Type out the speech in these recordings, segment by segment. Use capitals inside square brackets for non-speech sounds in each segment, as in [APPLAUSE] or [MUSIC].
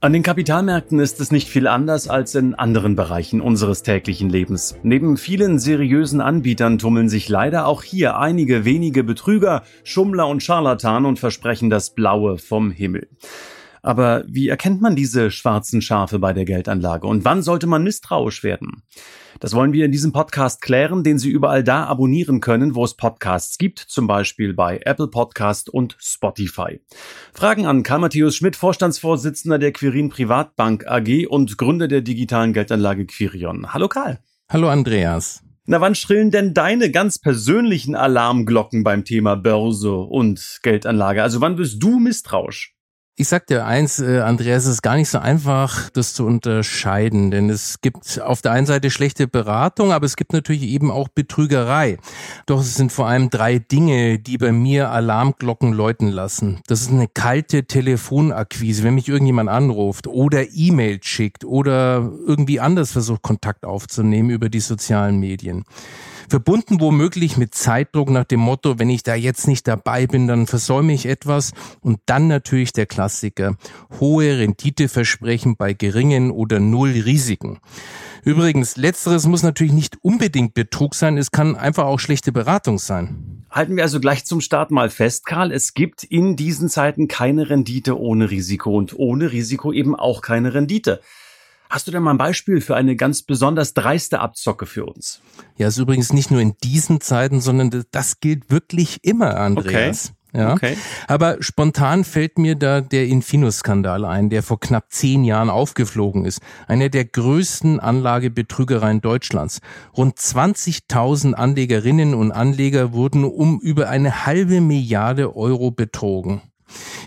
An den Kapitalmärkten ist es nicht viel anders als in anderen Bereichen unseres täglichen Lebens. Neben vielen seriösen Anbietern tummeln sich leider auch hier einige wenige Betrüger, Schummler und Scharlatan und versprechen das Blaue vom Himmel. Aber wie erkennt man diese schwarzen Schafe bei der Geldanlage und wann sollte man misstrauisch werden? Das wollen wir in diesem Podcast klären, den Sie überall da abonnieren können, wo es Podcasts gibt, zum Beispiel bei Apple Podcast und Spotify. Fragen an Karl Matthäus Schmidt, Vorstandsvorsitzender der Quirin Privatbank AG und Gründer der digitalen Geldanlage Quirion. Hallo Karl. Hallo Andreas. Na, wann schrillen denn deine ganz persönlichen Alarmglocken beim Thema Börse und Geldanlage? Also wann bist du misstrauisch? Ich sag dir eins, äh, Andreas, es ist gar nicht so einfach, das zu unterscheiden, denn es gibt auf der einen Seite schlechte Beratung, aber es gibt natürlich eben auch Betrügerei. Doch es sind vor allem drei Dinge, die bei mir Alarmglocken läuten lassen. Das ist eine kalte Telefonakquise, wenn mich irgendjemand anruft oder E-Mail schickt oder irgendwie anders versucht, Kontakt aufzunehmen über die sozialen Medien. Verbunden womöglich mit Zeitdruck nach dem Motto, wenn ich da jetzt nicht dabei bin, dann versäume ich etwas. Und dann natürlich der Klassiker. Hohe Renditeversprechen bei geringen oder null Risiken. Übrigens, letzteres muss natürlich nicht unbedingt Betrug sein, es kann einfach auch schlechte Beratung sein. Halten wir also gleich zum Start mal fest, Karl, es gibt in diesen Zeiten keine Rendite ohne Risiko und ohne Risiko eben auch keine Rendite. Hast du denn mal ein Beispiel für eine ganz besonders dreiste Abzocke für uns? Ja, ist übrigens nicht nur in diesen Zeiten, sondern das gilt wirklich immer, Andreas. Okay. Ja. Okay. Aber spontan fällt mir da der Infinus-Skandal ein, der vor knapp zehn Jahren aufgeflogen ist. Eine der größten Anlagebetrügereien Deutschlands. Rund 20.000 Anlegerinnen und Anleger wurden um über eine halbe Milliarde Euro betrogen.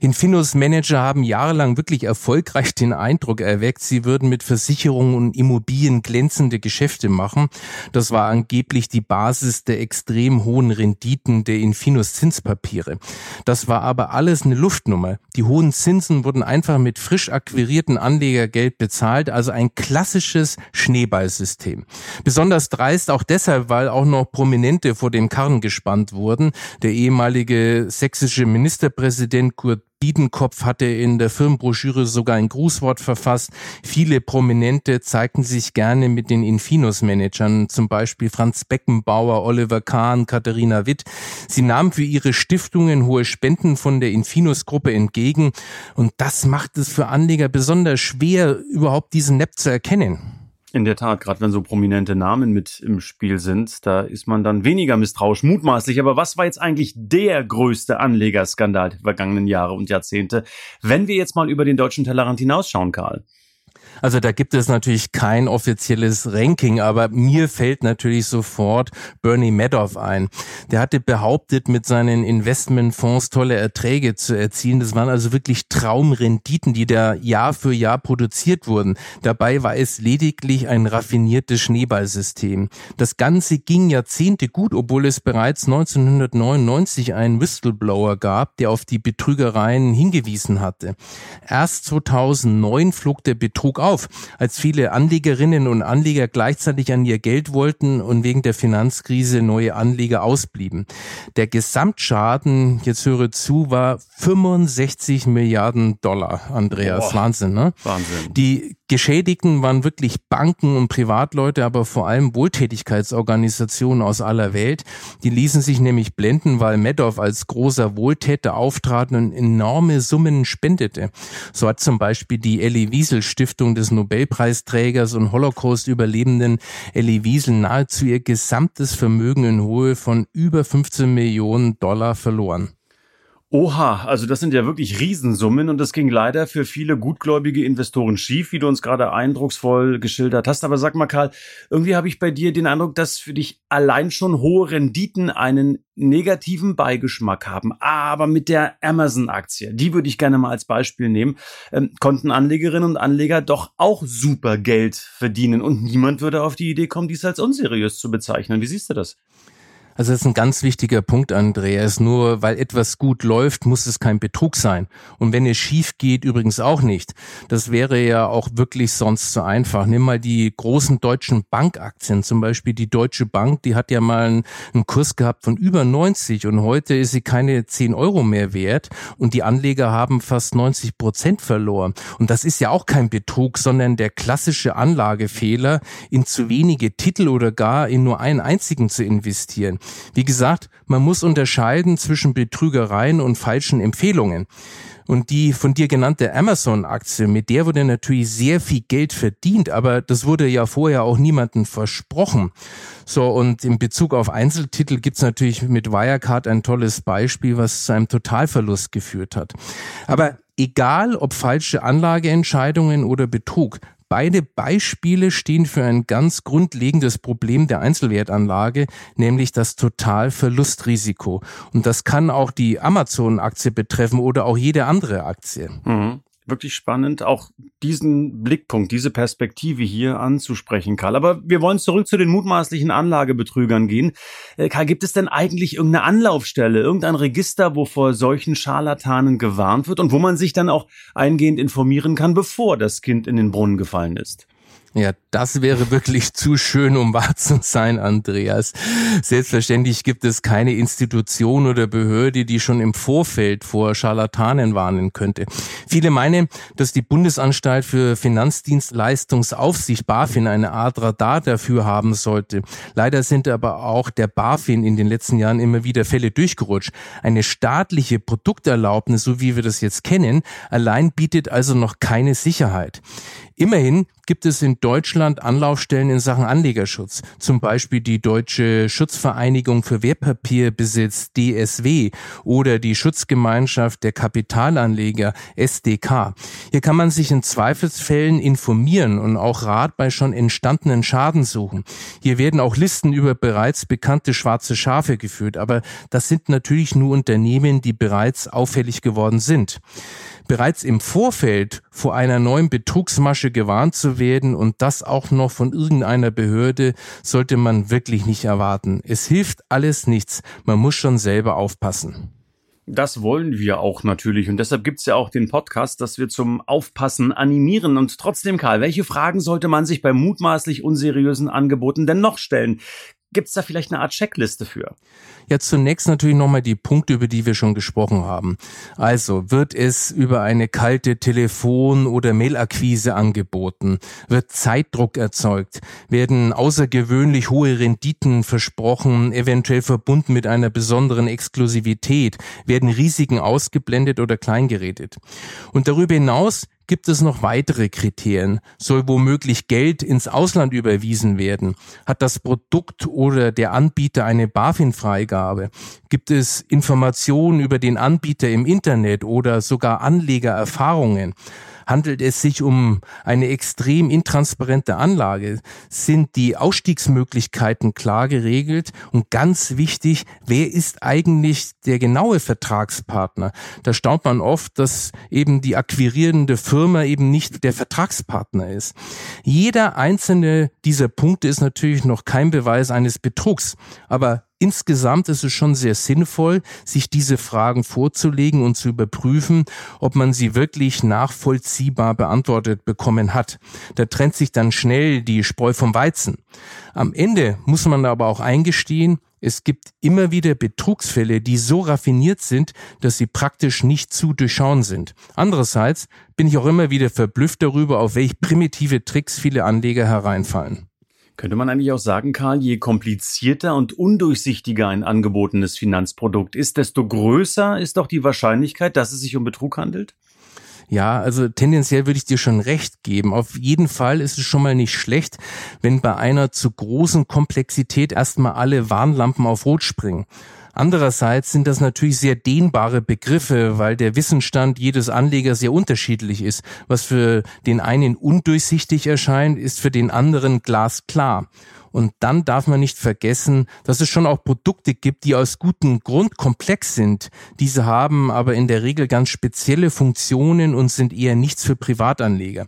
Infinos Manager haben jahrelang wirklich erfolgreich den Eindruck erweckt, sie würden mit Versicherungen und Immobilien glänzende Geschäfte machen. Das war angeblich die Basis der extrem hohen Renditen der Infinos Zinspapiere. Das war aber alles eine Luftnummer. Die hohen Zinsen wurden einfach mit frisch akquirierten Anlegergeld bezahlt, also ein klassisches Schneeballsystem. Besonders dreist auch deshalb, weil auch noch Prominente vor den Karren gespannt wurden. Der ehemalige sächsische Ministerpräsident Kurt Biedenkopf hatte in der Firmenbroschüre sogar ein Grußwort verfasst. Viele Prominente zeigten sich gerne mit den Infinos-Managern, zum Beispiel Franz Beckenbauer, Oliver Kahn, Katharina Witt. Sie nahmen für ihre Stiftungen hohe Spenden von der Infinos-Gruppe entgegen und das macht es für Anleger besonders schwer, überhaupt diesen Nepp zu erkennen. In der Tat, gerade wenn so prominente Namen mit im Spiel sind, da ist man dann weniger misstrauisch, mutmaßlich. Aber was war jetzt eigentlich der größte Anlegerskandal der vergangenen Jahre und Jahrzehnte, wenn wir jetzt mal über den deutschen Tellerrand hinausschauen, Karl? Also da gibt es natürlich kein offizielles Ranking, aber mir fällt natürlich sofort Bernie Madoff ein. Der hatte behauptet, mit seinen Investmentfonds tolle Erträge zu erzielen. Das waren also wirklich Traumrenditen, die da Jahr für Jahr produziert wurden. Dabei war es lediglich ein raffiniertes Schneeballsystem. Das Ganze ging Jahrzehnte gut, obwohl es bereits 1999 einen Whistleblower gab, der auf die Betrügereien hingewiesen hatte. Erst 2009 flog der Betrug auf auf, als viele Anlegerinnen und Anleger gleichzeitig an ihr Geld wollten und wegen der Finanzkrise neue Anleger ausblieben. Der Gesamtschaden, jetzt höre zu, war 65 Milliarden Dollar, Andreas. Boah, Wahnsinn, ne? Wahnsinn. Die Geschädigten waren wirklich Banken und Privatleute, aber vor allem Wohltätigkeitsorganisationen aus aller Welt. Die ließen sich nämlich blenden, weil Madoff als großer Wohltäter auftrat und enorme Summen spendete. So hat zum Beispiel die Elie Wiesel Stiftung des Nobelpreisträgers und Holocaust-Überlebenden Elie Wiesel nahezu ihr gesamtes Vermögen in Höhe von über 15 Millionen Dollar verloren. Oha, also das sind ja wirklich Riesensummen und das ging leider für viele gutgläubige Investoren schief, wie du uns gerade eindrucksvoll geschildert hast. Aber sag mal, Karl, irgendwie habe ich bei dir den Eindruck, dass für dich allein schon hohe Renditen einen negativen Beigeschmack haben. Aber mit der Amazon-Aktie, die würde ich gerne mal als Beispiel nehmen, ähm, konnten Anlegerinnen und Anleger doch auch super Geld verdienen und niemand würde auf die Idee kommen, dies als unseriös zu bezeichnen. Wie siehst du das? Also das ist ein ganz wichtiger Punkt, Andreas. Nur weil etwas gut läuft, muss es kein Betrug sein. Und wenn es schief geht, übrigens auch nicht. Das wäre ja auch wirklich sonst zu einfach. Nimm mal die großen deutschen Bankaktien, zum Beispiel die Deutsche Bank, die hat ja mal einen, einen Kurs gehabt von über 90 und heute ist sie keine 10 Euro mehr wert und die Anleger haben fast 90 Prozent verloren. Und das ist ja auch kein Betrug, sondern der klassische Anlagefehler, in zu wenige Titel oder gar in nur einen einzigen zu investieren. Wie gesagt, man muss unterscheiden zwischen Betrügereien und falschen Empfehlungen. Und die von dir genannte Amazon-Aktie, mit der wurde natürlich sehr viel Geld verdient, aber das wurde ja vorher auch niemandem versprochen. So, und in Bezug auf Einzeltitel gibt's natürlich mit Wirecard ein tolles Beispiel, was zu einem Totalverlust geführt hat. Aber egal ob falsche Anlageentscheidungen oder Betrug, Beide Beispiele stehen für ein ganz grundlegendes Problem der Einzelwertanlage, nämlich das Totalverlustrisiko. Und das kann auch die Amazon-Aktie betreffen oder auch jede andere Aktie. Mhm wirklich spannend, auch diesen Blickpunkt, diese Perspektive hier anzusprechen, Karl. Aber wir wollen zurück zu den mutmaßlichen Anlagebetrügern gehen. Äh, Karl, gibt es denn eigentlich irgendeine Anlaufstelle, irgendein Register, wo vor solchen Scharlatanen gewarnt wird und wo man sich dann auch eingehend informieren kann, bevor das Kind in den Brunnen gefallen ist? Ja, das wäre wirklich [LAUGHS] zu schön, um wahr zu sein, Andreas. Selbstverständlich gibt es keine Institution oder Behörde, die schon im Vorfeld vor Scharlatanen warnen könnte. Viele meinen, dass die Bundesanstalt für Finanzdienstleistungsaufsicht BaFin eine Art Radar dafür haben sollte. Leider sind aber auch der BaFin in den letzten Jahren immer wieder Fälle durchgerutscht. Eine staatliche Produkterlaubnis, so wie wir das jetzt kennen, allein bietet also noch keine Sicherheit. Immerhin gibt es in Deutschland Anlaufstellen in Sachen Anlegerschutz, zum Beispiel die Deutsche Schutzvereinigung für Wertpapierbesitz DSW oder die Schutzgemeinschaft der Kapitalanleger SDK. Hier kann man sich in Zweifelsfällen informieren und auch Rat bei schon entstandenen Schaden suchen. Hier werden auch Listen über bereits bekannte schwarze Schafe geführt, aber das sind natürlich nur Unternehmen, die bereits auffällig geworden sind bereits im Vorfeld vor einer neuen Betrugsmasche gewarnt zu werden und das auch noch von irgendeiner Behörde, sollte man wirklich nicht erwarten. Es hilft alles nichts. Man muss schon selber aufpassen. Das wollen wir auch natürlich und deshalb gibt's ja auch den Podcast, dass wir zum Aufpassen animieren. Und trotzdem, Karl, welche Fragen sollte man sich bei mutmaßlich unseriösen Angeboten denn noch stellen? Gibt es da vielleicht eine Art Checkliste für? Ja, zunächst natürlich nochmal die Punkte, über die wir schon gesprochen haben. Also, wird es über eine kalte Telefon- oder Mailakquise angeboten? Wird Zeitdruck erzeugt? Werden außergewöhnlich hohe Renditen versprochen, eventuell verbunden mit einer besonderen Exklusivität? Werden Risiken ausgeblendet oder kleingeredet? Und darüber hinaus gibt es noch weitere Kriterien. Soll womöglich Geld ins Ausland überwiesen werden? Hat das Produkt oder der Anbieter eine BaFin-Freigabe? Gibt es Informationen über den Anbieter im Internet oder sogar Anlegererfahrungen? Handelt es sich um eine extrem intransparente Anlage? Sind die Ausstiegsmöglichkeiten klar geregelt? Und ganz wichtig, wer ist eigentlich der genaue Vertragspartner? Da staunt man oft, dass eben die akquirierende Firma eben nicht der Vertragspartner ist. Jeder einzelne dieser Punkte ist natürlich noch kein Beweis eines Betrugs, aber Insgesamt ist es schon sehr sinnvoll, sich diese Fragen vorzulegen und zu überprüfen, ob man sie wirklich nachvollziehbar beantwortet bekommen hat. Da trennt sich dann schnell die Spreu vom Weizen. Am Ende muss man aber auch eingestehen, es gibt immer wieder Betrugsfälle, die so raffiniert sind, dass sie praktisch nicht zu durchschauen sind. Andererseits bin ich auch immer wieder verblüfft darüber, auf welch primitive Tricks viele Anleger hereinfallen. Könnte man eigentlich auch sagen, Karl, je komplizierter und undurchsichtiger ein angebotenes Finanzprodukt ist, desto größer ist doch die Wahrscheinlichkeit, dass es sich um Betrug handelt? Ja, also tendenziell würde ich dir schon recht geben. Auf jeden Fall ist es schon mal nicht schlecht, wenn bei einer zu großen Komplexität erstmal alle Warnlampen auf Rot springen. Andererseits sind das natürlich sehr dehnbare Begriffe, weil der Wissensstand jedes Anlegers sehr unterschiedlich ist. Was für den einen undurchsichtig erscheint, ist für den anderen glasklar. Und dann darf man nicht vergessen, dass es schon auch Produkte gibt, die aus gutem Grund komplex sind. Diese haben aber in der Regel ganz spezielle Funktionen und sind eher nichts für Privatanleger.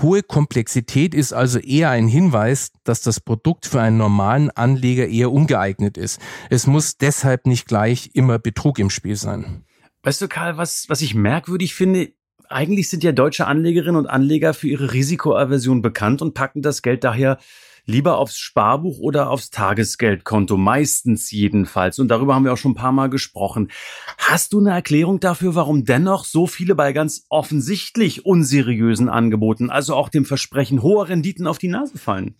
Hohe Komplexität ist also eher ein Hinweis, dass das Produkt für einen normalen Anleger eher ungeeignet ist. Es muss deshalb nicht gleich immer Betrug im Spiel sein. Weißt du, Karl, was, was ich merkwürdig finde, eigentlich sind ja deutsche Anlegerinnen und Anleger für ihre Risikoaversion bekannt und packen das Geld daher lieber aufs Sparbuch oder aufs Tagesgeldkonto, meistens jedenfalls. Und darüber haben wir auch schon ein paar Mal gesprochen. Hast du eine Erklärung dafür, warum dennoch so viele bei ganz offensichtlich unseriösen Angeboten, also auch dem Versprechen hoher Renditen auf die Nase fallen?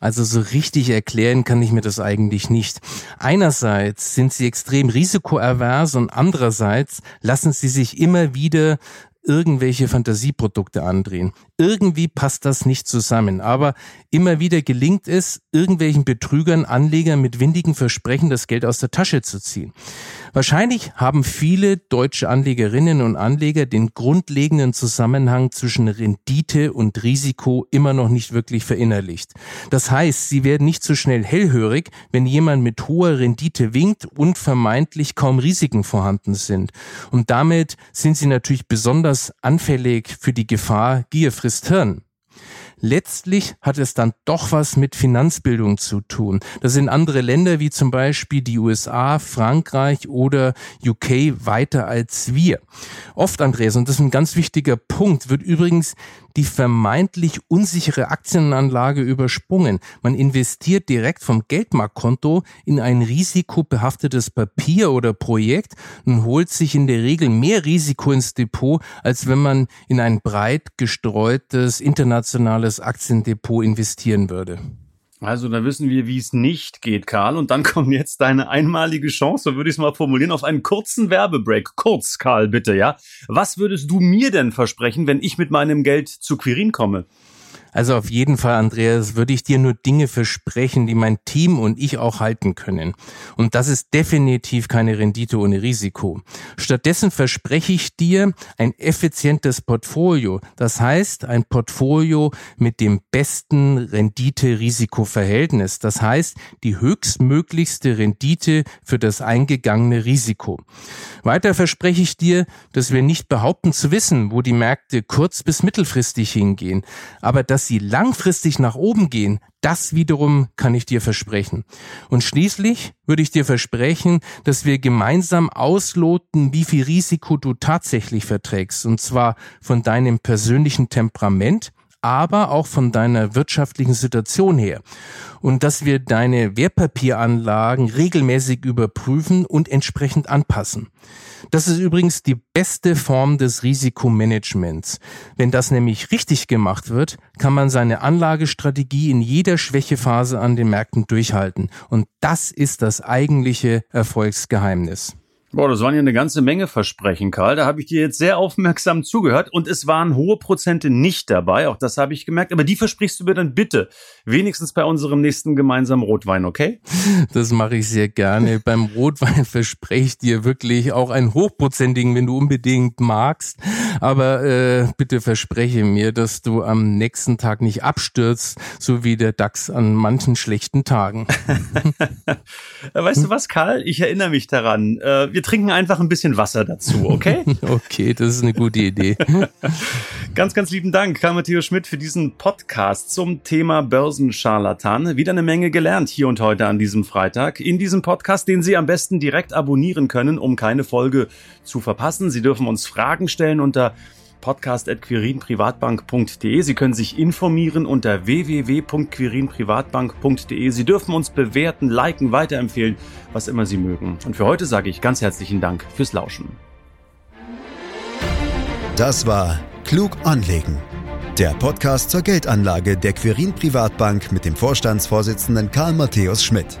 Also so richtig erklären kann ich mir das eigentlich nicht. Einerseits sind sie extrem risikoavers und andererseits lassen sie sich immer wieder irgendwelche Fantasieprodukte andrehen. Irgendwie passt das nicht zusammen, aber immer wieder gelingt es, irgendwelchen Betrügern, Anlegern mit windigen Versprechen das Geld aus der Tasche zu ziehen. Wahrscheinlich haben viele deutsche Anlegerinnen und Anleger den grundlegenden Zusammenhang zwischen Rendite und Risiko immer noch nicht wirklich verinnerlicht. Das heißt, sie werden nicht so schnell hellhörig, wenn jemand mit hoher Rendite winkt und vermeintlich kaum Risiken vorhanden sind. Und damit sind sie natürlich besonders anfällig für die Gefahr Gier frisst Hirn. Letztlich hat es dann doch was mit Finanzbildung zu tun. Das sind andere Länder wie zum Beispiel die USA, Frankreich oder UK weiter als wir. Oft, Andreas, und das ist ein ganz wichtiger Punkt, wird übrigens die vermeintlich unsichere Aktienanlage übersprungen. Man investiert direkt vom Geldmarktkonto in ein risikobehaftetes Papier oder Projekt und holt sich in der Regel mehr Risiko ins Depot, als wenn man in ein breit gestreutes internationales Aktiendepot investieren würde. Also da wissen wir, wie es nicht geht, Karl. Und dann [LAUGHS] kommt jetzt deine einmalige Chance, würde ich es mal formulieren, auf einen kurzen Werbebreak. Kurz, Karl, bitte, ja? Was würdest du mir denn versprechen, wenn ich mit meinem Geld zu Quirin komme? Also auf jeden Fall, Andreas, würde ich dir nur Dinge versprechen, die mein Team und ich auch halten können. Und das ist definitiv keine Rendite ohne Risiko. Stattdessen verspreche ich dir ein effizientes Portfolio. Das heißt, ein Portfolio mit dem besten Rendite-Risiko-Verhältnis. Das heißt, die höchstmöglichste Rendite für das eingegangene Risiko. Weiter verspreche ich dir, dass wir nicht behaupten zu wissen, wo die Märkte kurz- bis mittelfristig hingehen. Aber dass sie langfristig nach oben gehen, das wiederum kann ich dir versprechen. Und schließlich würde ich dir versprechen, dass wir gemeinsam ausloten, wie viel Risiko du tatsächlich verträgst. Und zwar von deinem persönlichen Temperament, aber auch von deiner wirtschaftlichen Situation her. Und dass wir deine Wertpapieranlagen regelmäßig überprüfen und entsprechend anpassen. Das ist übrigens die beste Form des Risikomanagements. Wenn das nämlich richtig gemacht wird, kann man seine Anlagestrategie in jeder Schwächephase an den Märkten durchhalten. Und das ist das eigentliche Erfolgsgeheimnis. Boah, das waren ja eine ganze Menge Versprechen, Karl. Da habe ich dir jetzt sehr aufmerksam zugehört und es waren hohe Prozente nicht dabei. Auch das habe ich gemerkt. Aber die versprichst du mir dann bitte. Wenigstens bei unserem nächsten gemeinsamen Rotwein, okay? Das mache ich sehr gerne. [LAUGHS] Beim Rotwein verspreche ich dir wirklich auch einen hochprozentigen, wenn du unbedingt magst. Aber äh, bitte verspreche mir, dass du am nächsten Tag nicht abstürzt, so wie der DAX an manchen schlechten Tagen. [LAUGHS] weißt du was, Karl? Ich erinnere mich daran. Äh, wir trinken einfach ein bisschen Wasser dazu, okay? [LAUGHS] okay, das ist eine gute Idee. [LAUGHS] ganz, ganz lieben Dank, Karl Matthias Schmidt, für diesen Podcast zum Thema Börsenscharlatan. Wieder eine Menge gelernt hier und heute an diesem Freitag. In diesem Podcast, den Sie am besten direkt abonnieren können, um keine Folge zu verpassen. Sie dürfen uns Fragen stellen unter podcast.quirinprivatbank.de. Sie können sich informieren unter www.quirinprivatbank.de. Sie dürfen uns bewerten, liken, weiterempfehlen, was immer Sie mögen. Und für heute sage ich ganz herzlichen Dank fürs Lauschen. Das war Klug anlegen. Der Podcast zur Geldanlage der Quirin Privatbank mit dem Vorstandsvorsitzenden Karl Matthäus Schmidt.